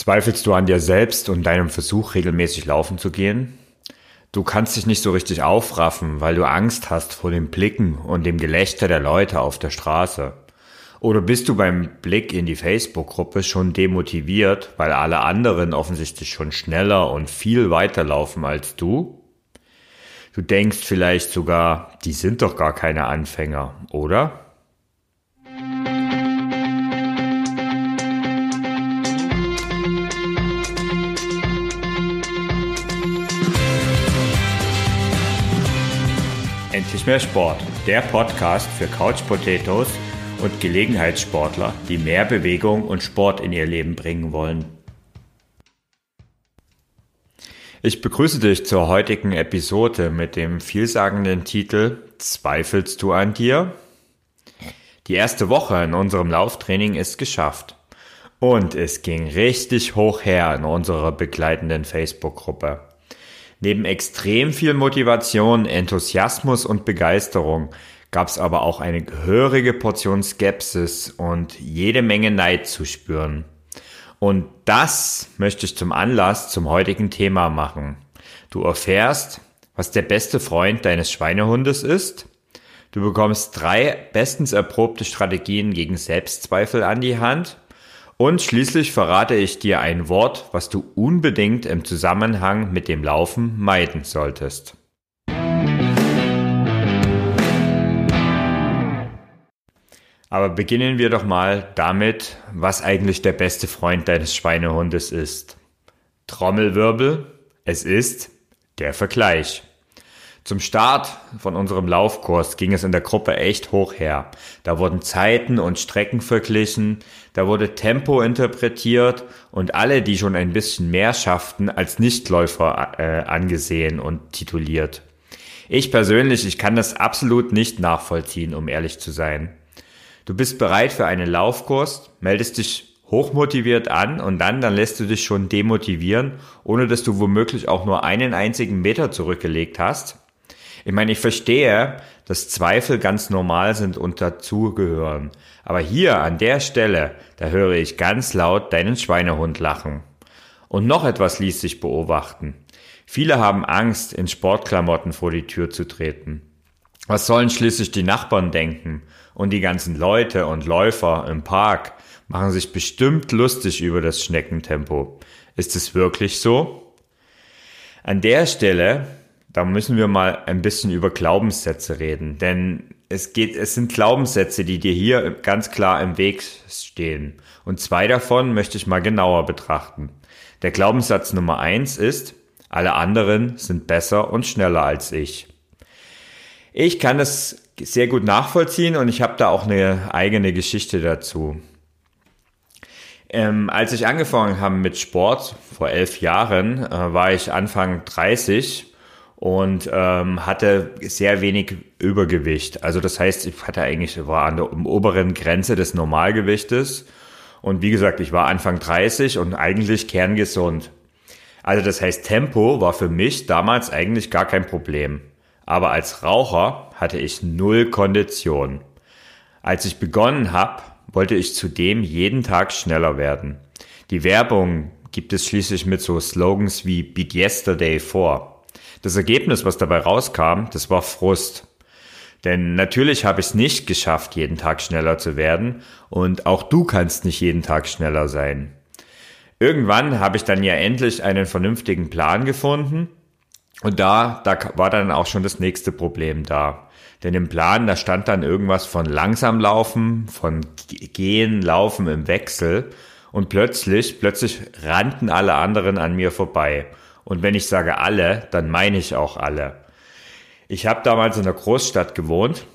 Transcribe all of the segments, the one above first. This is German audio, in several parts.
Zweifelst du an dir selbst und deinem Versuch, regelmäßig laufen zu gehen? Du kannst dich nicht so richtig aufraffen, weil du Angst hast vor den Blicken und dem Gelächter der Leute auf der Straße. Oder bist du beim Blick in die Facebook-Gruppe schon demotiviert, weil alle anderen offensichtlich schon schneller und viel weiter laufen als du? Du denkst vielleicht sogar, die sind doch gar keine Anfänger, oder? Endlich mehr Sport, der Podcast für Couch Potatoes und Gelegenheitssportler, die mehr Bewegung und Sport in ihr Leben bringen wollen. Ich begrüße dich zur heutigen Episode mit dem vielsagenden Titel Zweifelst du an dir? Die erste Woche in unserem Lauftraining ist geschafft. Und es ging richtig hoch her in unserer begleitenden Facebook-Gruppe. Neben extrem viel Motivation, Enthusiasmus und Begeisterung gab es aber auch eine gehörige Portion Skepsis und jede Menge Neid zu spüren. Und das möchte ich zum Anlass zum heutigen Thema machen. Du erfährst, was der beste Freund deines Schweinehundes ist. Du bekommst drei bestens erprobte Strategien gegen Selbstzweifel an die Hand und schließlich verrate ich dir ein Wort, was du unbedingt im Zusammenhang mit dem Laufen meiden solltest. Aber beginnen wir doch mal damit, was eigentlich der beste Freund deines Schweinehundes ist. Trommelwirbel, es ist der Vergleich. Zum Start von unserem Laufkurs ging es in der Gruppe echt hoch her. Da wurden Zeiten und Strecken verglichen, da wurde Tempo interpretiert und alle, die schon ein bisschen mehr schafften, als Nichtläufer äh, angesehen und tituliert. Ich persönlich, ich kann das absolut nicht nachvollziehen, um ehrlich zu sein. Du bist bereit für einen Laufkurs, meldest dich hochmotiviert an und dann, dann lässt du dich schon demotivieren, ohne dass du womöglich auch nur einen einzigen Meter zurückgelegt hast. Ich meine, ich verstehe, dass Zweifel ganz normal sind und dazugehören. Aber hier an der Stelle, da höre ich ganz laut deinen Schweinehund lachen. Und noch etwas ließ sich beobachten. Viele haben Angst, in Sportklamotten vor die Tür zu treten. Was sollen schließlich die Nachbarn denken? Und die ganzen Leute und Läufer im Park machen sich bestimmt lustig über das Schneckentempo. Ist es wirklich so? An der Stelle da müssen wir mal ein bisschen über Glaubenssätze reden, denn es geht, es sind Glaubenssätze, die dir hier ganz klar im Weg stehen. Und zwei davon möchte ich mal genauer betrachten. Der Glaubenssatz Nummer eins ist, alle anderen sind besser und schneller als ich. Ich kann das sehr gut nachvollziehen und ich habe da auch eine eigene Geschichte dazu. Ähm, als ich angefangen habe mit Sport vor elf Jahren, äh, war ich Anfang 30 und ähm, hatte sehr wenig Übergewicht. Also das heißt, ich hatte eigentlich war an der oberen Grenze des Normalgewichtes und wie gesagt, ich war Anfang 30 und eigentlich kerngesund. Also das heißt, Tempo war für mich damals eigentlich gar kein Problem. Aber als Raucher hatte ich null Kondition. Als ich begonnen habe, wollte ich zudem jeden Tag schneller werden. Die Werbung gibt es schließlich mit so Slogans wie Beat Yesterday vor. Das Ergebnis, was dabei rauskam, das war Frust. Denn natürlich habe ich es nicht geschafft, jeden Tag schneller zu werden und auch du kannst nicht jeden Tag schneller sein. Irgendwann habe ich dann ja endlich einen vernünftigen Plan gefunden und da, da war dann auch schon das nächste Problem da. Denn im Plan, da stand dann irgendwas von langsam laufen, von gehen, laufen im Wechsel und plötzlich, plötzlich rannten alle anderen an mir vorbei. Und wenn ich sage alle, dann meine ich auch alle. Ich habe damals in der Großstadt gewohnt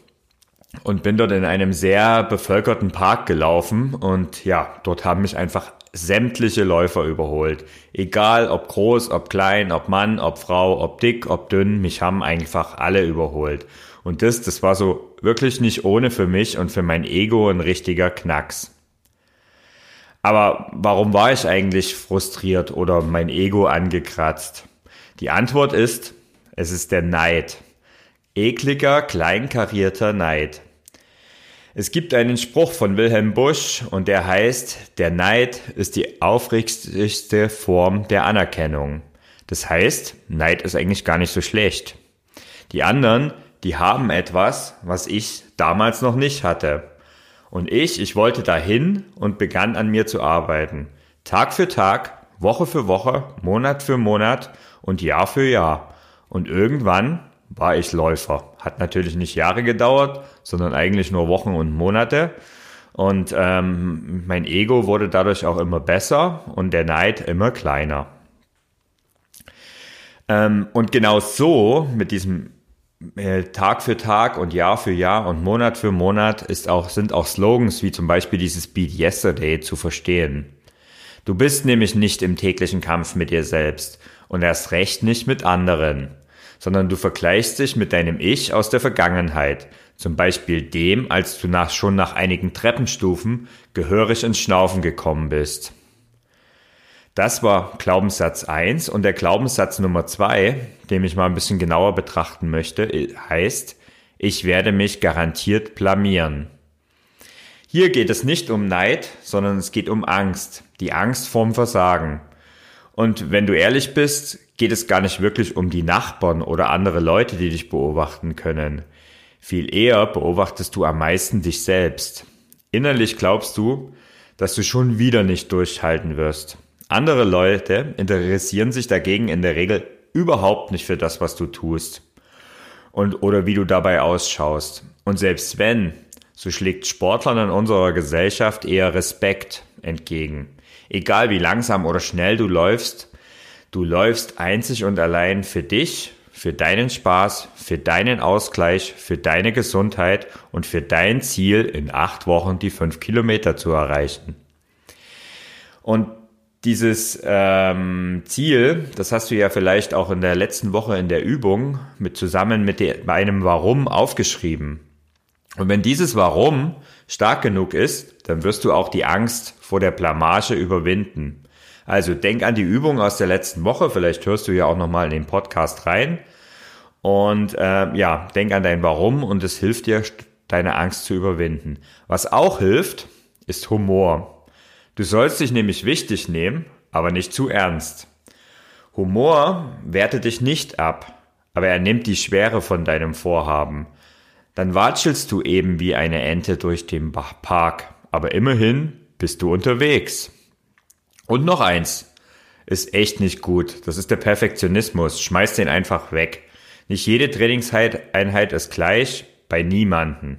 und bin dort in einem sehr bevölkerten Park gelaufen und ja, dort haben mich einfach sämtliche Läufer überholt. Egal ob groß, ob klein, ob Mann, ob Frau, ob dick, ob dünn, mich haben einfach alle überholt. Und das, das war so wirklich nicht ohne für mich und für mein Ego ein richtiger Knacks. Aber warum war ich eigentlich frustriert oder mein Ego angekratzt? Die Antwort ist, es ist der Neid. Ekliger, kleinkarierter Neid. Es gibt einen Spruch von Wilhelm Busch und der heißt, der Neid ist die aufrichtigste Form der Anerkennung. Das heißt, Neid ist eigentlich gar nicht so schlecht. Die anderen, die haben etwas, was ich damals noch nicht hatte. Und ich, ich wollte dahin und begann an mir zu arbeiten. Tag für Tag, Woche für Woche, Monat für Monat und Jahr für Jahr. Und irgendwann war ich Läufer. Hat natürlich nicht Jahre gedauert, sondern eigentlich nur Wochen und Monate. Und ähm, mein Ego wurde dadurch auch immer besser und der Neid immer kleiner. Ähm, und genau so mit diesem Tag für Tag und Jahr für Jahr und Monat für Monat ist auch, sind auch Slogans wie zum Beispiel dieses Beat Yesterday zu verstehen. Du bist nämlich nicht im täglichen Kampf mit dir selbst und erst recht nicht mit anderen sondern du vergleichst dich mit deinem Ich aus der Vergangenheit, zum Beispiel dem, als du nach, schon nach einigen Treppenstufen gehörig ins Schnaufen gekommen bist. Das war Glaubenssatz 1 und der Glaubenssatz Nummer 2, den ich mal ein bisschen genauer betrachten möchte, heißt, ich werde mich garantiert blamieren. Hier geht es nicht um Neid, sondern es geht um Angst, die Angst vorm Versagen. Und wenn du ehrlich bist, geht es gar nicht wirklich um die Nachbarn oder andere Leute, die dich beobachten können. Viel eher beobachtest du am meisten dich selbst. Innerlich glaubst du, dass du schon wieder nicht durchhalten wirst. Andere Leute interessieren sich dagegen in der Regel überhaupt nicht für das, was du tust und oder wie du dabei ausschaust. Und selbst wenn, so schlägt Sportlern in unserer Gesellschaft eher Respekt entgegen. Egal wie langsam oder schnell du läufst, Du läufst einzig und allein für dich, für deinen Spaß, für deinen Ausgleich, für deine Gesundheit und für dein Ziel, in acht Wochen die fünf Kilometer zu erreichen. Und dieses ähm, Ziel, das hast du ja vielleicht auch in der letzten Woche in der Übung mit zusammen mit einem Warum aufgeschrieben. Und wenn dieses Warum stark genug ist, dann wirst du auch die Angst vor der Blamage überwinden. Also denk an die Übung aus der letzten Woche. Vielleicht hörst du ja auch nochmal in den Podcast rein. Und äh, ja, denk an dein Warum und es hilft dir, deine Angst zu überwinden. Was auch hilft, ist Humor. Du sollst dich nämlich wichtig nehmen, aber nicht zu ernst. Humor wertet dich nicht ab, aber er nimmt die Schwere von deinem Vorhaben. Dann watschelst du eben wie eine Ente durch den Park, aber immerhin bist du unterwegs. Und noch eins. Ist echt nicht gut. Das ist der Perfektionismus. Schmeiß den einfach weg. Nicht jede Trainingseinheit ist gleich, bei niemanden.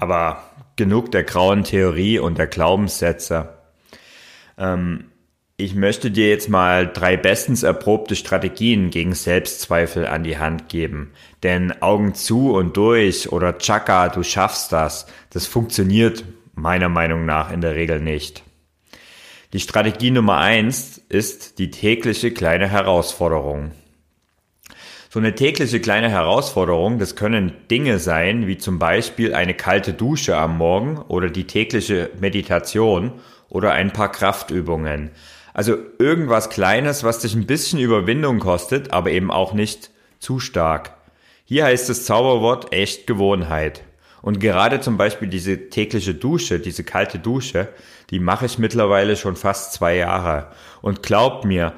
Aber genug der grauen Theorie und der Glaubenssätze. Ähm, ich möchte dir jetzt mal drei bestens erprobte Strategien gegen Selbstzweifel an die Hand geben. Denn Augen zu und durch oder Chaka, du schaffst das, das funktioniert meiner Meinung nach in der Regel nicht. Die Strategie Nummer eins ist die tägliche kleine Herausforderung. So eine tägliche kleine Herausforderung, das können Dinge sein, wie zum Beispiel eine kalte Dusche am Morgen oder die tägliche Meditation oder ein paar Kraftübungen. Also irgendwas Kleines, was dich ein bisschen Überwindung kostet, aber eben auch nicht zu stark. Hier heißt das Zauberwort echt Gewohnheit. Und gerade zum Beispiel diese tägliche Dusche, diese kalte Dusche, die mache ich mittlerweile schon fast zwei Jahre. Und glaub mir,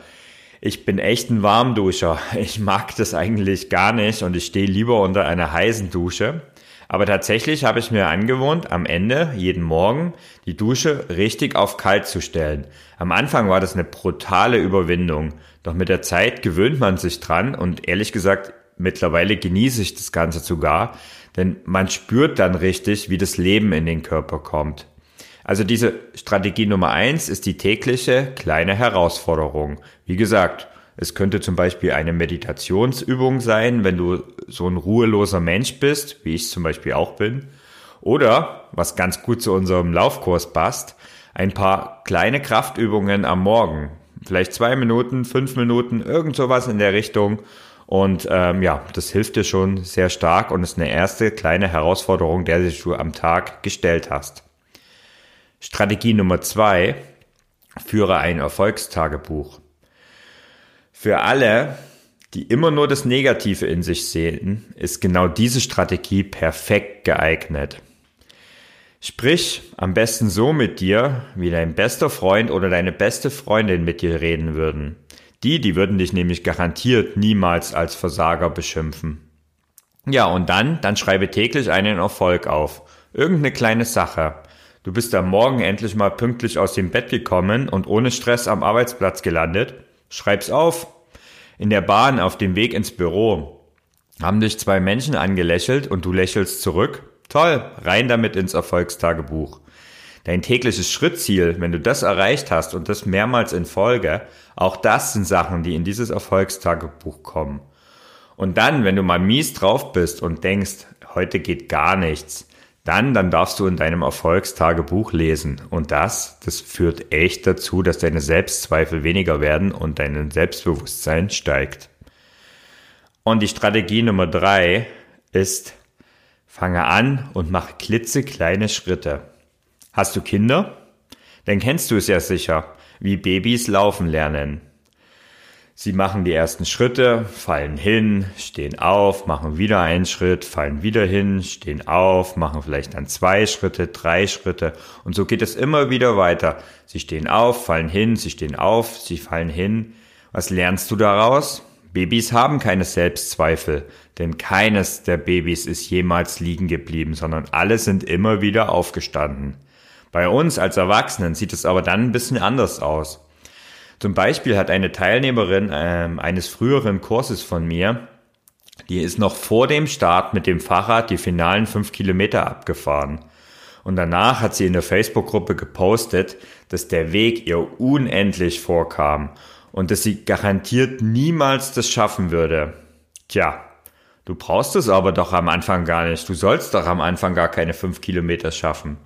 ich bin echt ein Warmduscher. Ich mag das eigentlich gar nicht und ich stehe lieber unter einer heißen Dusche. Aber tatsächlich habe ich mir angewohnt, am Ende jeden Morgen die Dusche richtig auf kalt zu stellen. Am Anfang war das eine brutale Überwindung. Doch mit der Zeit gewöhnt man sich dran und ehrlich gesagt, mittlerweile genieße ich das Ganze sogar, denn man spürt dann richtig, wie das Leben in den Körper kommt. Also diese Strategie Nummer eins ist die tägliche kleine Herausforderung. Wie gesagt, es könnte zum Beispiel eine Meditationsübung sein, wenn du so ein ruheloser Mensch bist, wie ich zum Beispiel auch bin. Oder, was ganz gut zu unserem Laufkurs passt, ein paar kleine Kraftübungen am Morgen. Vielleicht zwei Minuten, fünf Minuten, irgend sowas in der Richtung. Und ähm, ja, das hilft dir schon sehr stark und ist eine erste kleine Herausforderung, der sich du am Tag gestellt hast. Strategie Nummer zwei, führe ein Erfolgstagebuch. Für alle, die immer nur das Negative in sich sehen, ist genau diese Strategie perfekt geeignet. Sprich am besten so mit dir, wie dein bester Freund oder deine beste Freundin mit dir reden würden. Die, die würden dich nämlich garantiert niemals als Versager beschimpfen. Ja, und dann, dann schreibe täglich einen Erfolg auf. Irgendeine kleine Sache. Du bist am Morgen endlich mal pünktlich aus dem Bett gekommen und ohne Stress am Arbeitsplatz gelandet. Schreib's auf. In der Bahn auf dem Weg ins Büro haben dich zwei Menschen angelächelt und du lächelst zurück. Toll, rein damit ins Erfolgstagebuch. Dein tägliches Schrittziel, wenn du das erreicht hast und das mehrmals in Folge, auch das sind Sachen, die in dieses Erfolgstagebuch kommen. Und dann, wenn du mal mies drauf bist und denkst, heute geht gar nichts, dann, dann darfst du in deinem Erfolgstagebuch lesen. Und das, das führt echt dazu, dass deine Selbstzweifel weniger werden und dein Selbstbewusstsein steigt. Und die Strategie Nummer drei ist, fange an und mach klitzekleine Schritte. Hast du Kinder? Dann kennst du es ja sicher, wie Babys laufen lernen. Sie machen die ersten Schritte, fallen hin, stehen auf, machen wieder einen Schritt, fallen wieder hin, stehen auf, machen vielleicht dann zwei Schritte, drei Schritte und so geht es immer wieder weiter. Sie stehen auf, fallen hin, sie stehen auf, sie fallen hin. Was lernst du daraus? Babys haben keine Selbstzweifel, denn keines der Babys ist jemals liegen geblieben, sondern alle sind immer wieder aufgestanden. Bei uns als Erwachsenen sieht es aber dann ein bisschen anders aus. Zum Beispiel hat eine Teilnehmerin äh, eines früheren Kurses von mir, die ist noch vor dem Start mit dem Fahrrad die finalen fünf Kilometer abgefahren. Und danach hat sie in der Facebook-Gruppe gepostet, dass der Weg ihr unendlich vorkam und dass sie garantiert niemals das schaffen würde. Tja, du brauchst es aber doch am Anfang gar nicht. Du sollst doch am Anfang gar keine fünf Kilometer schaffen.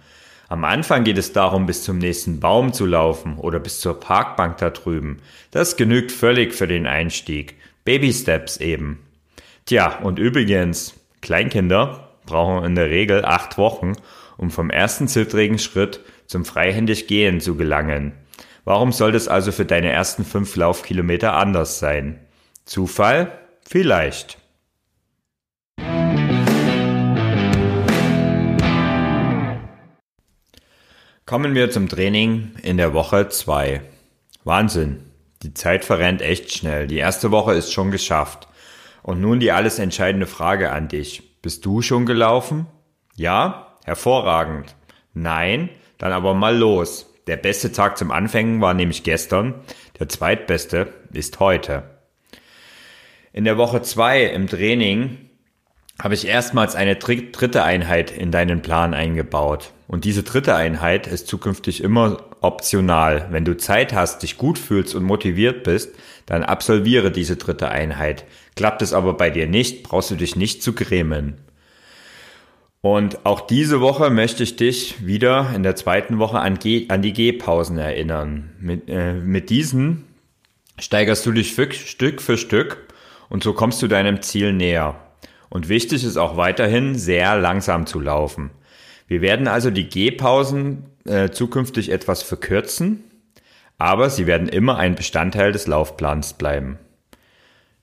Am Anfang geht es darum, bis zum nächsten Baum zu laufen oder bis zur Parkbank da drüben. Das genügt völlig für den Einstieg. Baby Steps eben. Tja, und übrigens, Kleinkinder brauchen in der Regel acht Wochen, um vom ersten zittrigen Schritt zum freihändig Gehen zu gelangen. Warum soll das also für deine ersten fünf Laufkilometer anders sein? Zufall? Vielleicht. Kommen wir zum Training in der Woche 2. Wahnsinn. Die Zeit verrennt echt schnell. Die erste Woche ist schon geschafft. Und nun die alles entscheidende Frage an dich. Bist du schon gelaufen? Ja? Hervorragend. Nein? Dann aber mal los. Der beste Tag zum Anfängen war nämlich gestern. Der zweitbeste ist heute. In der Woche 2 im Training habe ich erstmals eine dritte Einheit in deinen Plan eingebaut. Und diese dritte Einheit ist zukünftig immer optional. Wenn du Zeit hast, dich gut fühlst und motiviert bist, dann absolviere diese dritte Einheit. Klappt es aber bei dir nicht, brauchst du dich nicht zu grämen. Und auch diese Woche möchte ich dich wieder in der zweiten Woche an, G an die Gehpausen erinnern. Mit, äh, mit diesen steigerst du dich für, Stück für Stück und so kommst du deinem Ziel näher. Und wichtig ist auch weiterhin sehr langsam zu laufen. Wir werden also die Gehpausen äh, zukünftig etwas verkürzen, aber sie werden immer ein Bestandteil des Laufplans bleiben.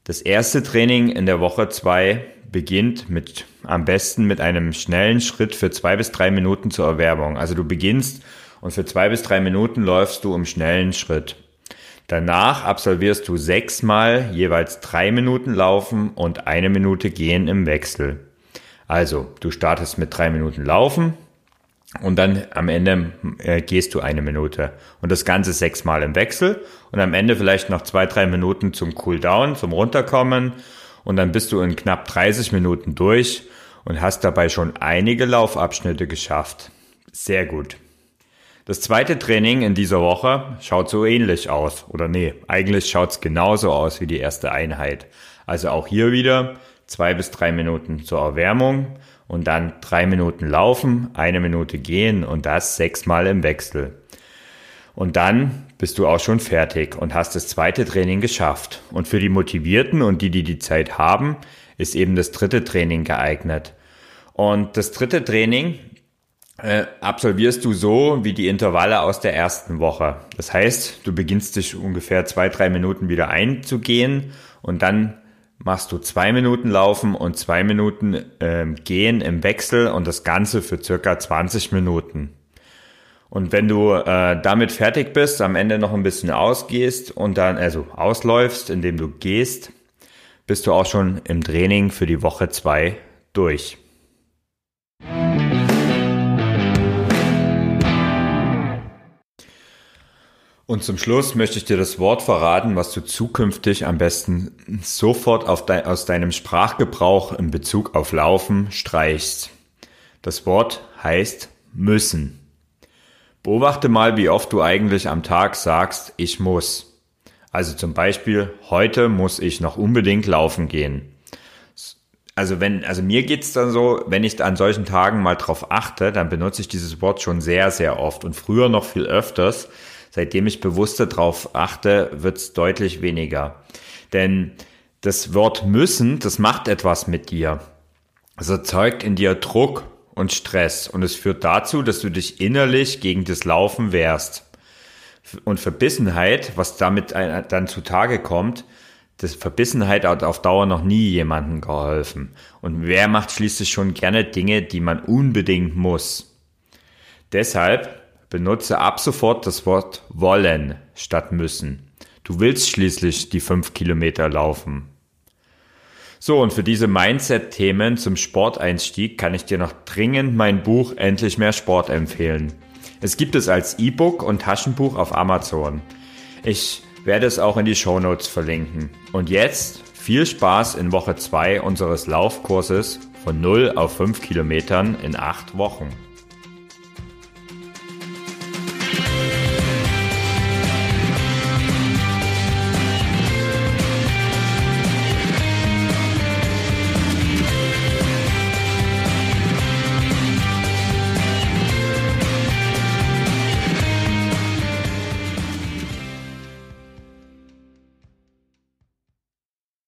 Das erste Training in der Woche zwei beginnt mit am besten mit einem schnellen Schritt für zwei bis drei Minuten zur Erwärmung. Also du beginnst und für zwei bis drei Minuten läufst du im schnellen Schritt. Danach absolvierst du sechsmal jeweils drei Minuten Laufen und eine Minute Gehen im Wechsel. Also, du startest mit drei Minuten Laufen und dann am Ende äh, gehst du eine Minute. Und das Ganze sechsmal im Wechsel und am Ende vielleicht noch zwei, drei Minuten zum Cooldown, zum Runterkommen und dann bist du in knapp 30 Minuten durch und hast dabei schon einige Laufabschnitte geschafft. Sehr gut. Das zweite Training in dieser Woche schaut so ähnlich aus. Oder nee, eigentlich schaut's genauso aus wie die erste Einheit. Also auch hier wieder zwei bis drei Minuten zur Erwärmung und dann drei Minuten laufen, eine Minute gehen und das sechsmal im Wechsel. Und dann bist du auch schon fertig und hast das zweite Training geschafft. Und für die Motivierten und die, die die Zeit haben, ist eben das dritte Training geeignet. Und das dritte Training äh, absolvierst du so wie die Intervalle aus der ersten Woche. Das heißt, du beginnst dich ungefähr zwei, drei Minuten wieder einzugehen und dann machst du zwei Minuten Laufen und zwei Minuten ähm, Gehen im Wechsel und das Ganze für circa 20 Minuten. Und wenn du äh, damit fertig bist, am Ende noch ein bisschen ausgehst und dann, also ausläufst, indem du gehst, bist du auch schon im Training für die Woche zwei durch. Und zum Schluss möchte ich dir das Wort verraten, was du zukünftig am besten sofort de aus deinem Sprachgebrauch in Bezug auf Laufen streichst. Das Wort heißt müssen. Beobachte mal, wie oft du eigentlich am Tag sagst, ich muss. Also zum Beispiel, heute muss ich noch unbedingt laufen gehen. Also wenn, also mir geht's dann so, wenn ich an solchen Tagen mal drauf achte, dann benutze ich dieses Wort schon sehr, sehr oft und früher noch viel öfters, Seitdem ich bewusster drauf achte, wird's deutlich weniger. Denn das Wort müssen, das macht etwas mit dir. Es erzeugt in dir Druck und Stress und es führt dazu, dass du dich innerlich gegen das Laufen wehrst. Und Verbissenheit, was damit dann zutage kommt, das Verbissenheit hat auf Dauer noch nie jemandem geholfen. Und wer macht schließlich schon gerne Dinge, die man unbedingt muss? Deshalb Benutze ab sofort das Wort wollen statt müssen. Du willst schließlich die fünf Kilometer laufen. So, und für diese Mindset-Themen zum Sporteinstieg kann ich dir noch dringend mein Buch Endlich mehr Sport empfehlen. Es gibt es als E-Book und Taschenbuch auf Amazon. Ich werde es auch in die Show Notes verlinken. Und jetzt viel Spaß in Woche 2 unseres Laufkurses von 0 auf 5 Kilometern in 8 Wochen.